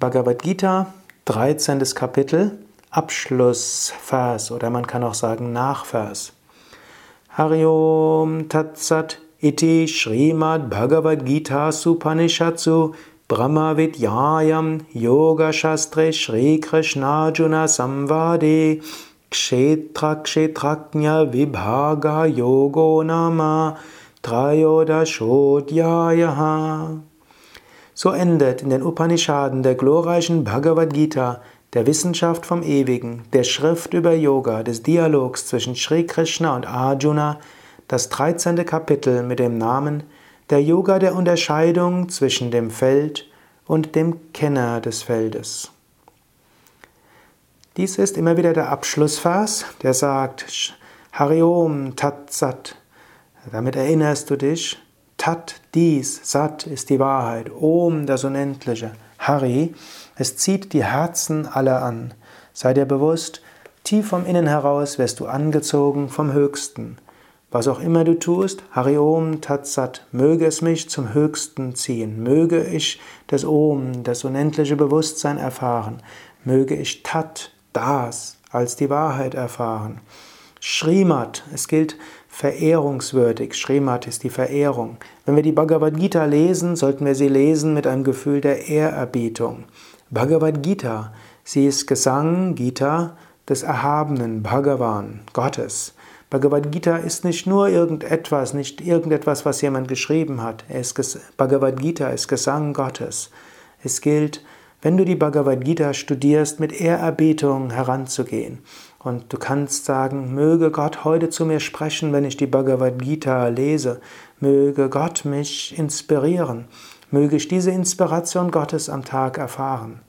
Bhagavad Gita, 13. Kapitel, Abschlussvers oder man kann auch sagen Nachvers. Hariom Tatsat iti Srimad Bhagavad Gita Supanishatsu Brahma Vidyayam Yoga Shastre Shri Krishnajuna Samvade Kshetra Kshetraknya Vibhaga Yogo Nama Trayodashodhyayaha so endet in den Upanishaden der glorreichen Bhagavad Gita, der Wissenschaft vom Ewigen, der Schrift über Yoga, des Dialogs zwischen Sri Krishna und Arjuna, das 13. Kapitel mit dem Namen Der Yoga der Unterscheidung zwischen dem Feld und dem Kenner des Feldes. Dies ist immer wieder der Abschlussvers, der sagt Hariom Tat Sat. Damit erinnerst du dich, Tat, dies, Sat ist die Wahrheit, Om, das Unendliche, Hari, es zieht die Herzen aller an. Sei dir bewusst, tief vom Innen heraus wirst du angezogen vom Höchsten. Was auch immer du tust, Hari Om Tat Sat, möge es mich zum Höchsten ziehen, möge ich das Om, das unendliche Bewusstsein erfahren, möge ich Tat, das, als die Wahrheit erfahren. Srimat, es gilt verehrungswürdig. Srimat ist die Verehrung. Wenn wir die Bhagavad Gita lesen, sollten wir sie lesen mit einem Gefühl der Ehrerbietung. Bhagavad Gita, sie ist Gesang, Gita, des Erhabenen, Bhagavan, Gottes. Bhagavad Gita ist nicht nur irgendetwas, nicht irgendetwas, was jemand geschrieben hat. Bhagavad Gita ist Gesang Gottes. Es gilt, wenn du die Bhagavad Gita studierst, mit Ehrerbietung heranzugehen. Und du kannst sagen, möge Gott heute zu mir sprechen, wenn ich die Bhagavad Gita lese. Möge Gott mich inspirieren. Möge ich diese Inspiration Gottes am Tag erfahren.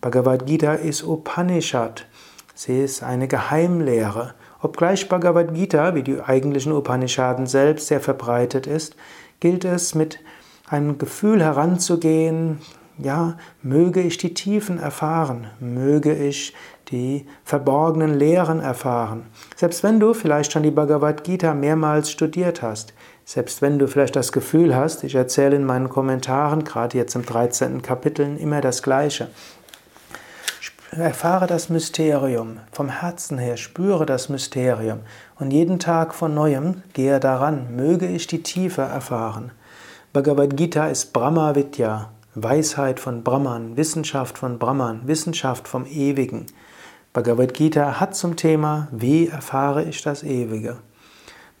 Bhagavad Gita ist Upanishad. Sie ist eine Geheimlehre. Obgleich Bhagavad Gita, wie die eigentlichen Upanishaden selbst, sehr verbreitet ist, gilt es mit einem Gefühl heranzugehen, ja, möge ich die Tiefen erfahren, möge ich die verborgenen Lehren erfahren. Selbst wenn du vielleicht schon die Bhagavad Gita mehrmals studiert hast, selbst wenn du vielleicht das Gefühl hast, ich erzähle in meinen Kommentaren, gerade jetzt im 13. Kapitel, immer das Gleiche. Erfahre das Mysterium vom Herzen her, spüre das Mysterium und jeden Tag von neuem gehe daran, möge ich die Tiefe erfahren. Bhagavad Gita ist Brahma Vidya, Weisheit von Brahman, Wissenschaft von Brahman, Wissenschaft vom Ewigen. Bhagavad Gita hat zum Thema, wie erfahre ich das Ewige?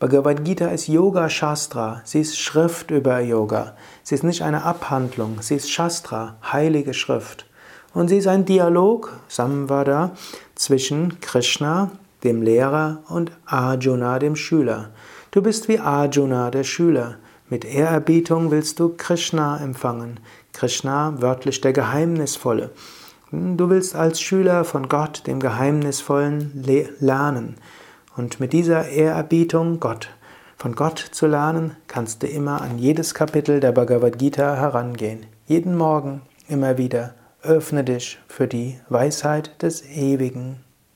Bhagavad Gita ist Yoga Shastra, sie ist Schrift über Yoga. Sie ist nicht eine Abhandlung, sie ist Shastra, heilige Schrift. Und sie ist ein Dialog, Samvada, zwischen Krishna, dem Lehrer, und Arjuna, dem Schüler. Du bist wie Arjuna, der Schüler. Mit Ehrerbietung willst du Krishna empfangen. Krishna, wörtlich der Geheimnisvolle. Du willst als Schüler von Gott, dem Geheimnisvollen, lernen. Und mit dieser Ehrerbietung, Gott, von Gott zu lernen, kannst du immer an jedes Kapitel der Bhagavad Gita herangehen. Jeden Morgen, immer wieder, öffne dich für die Weisheit des Ewigen.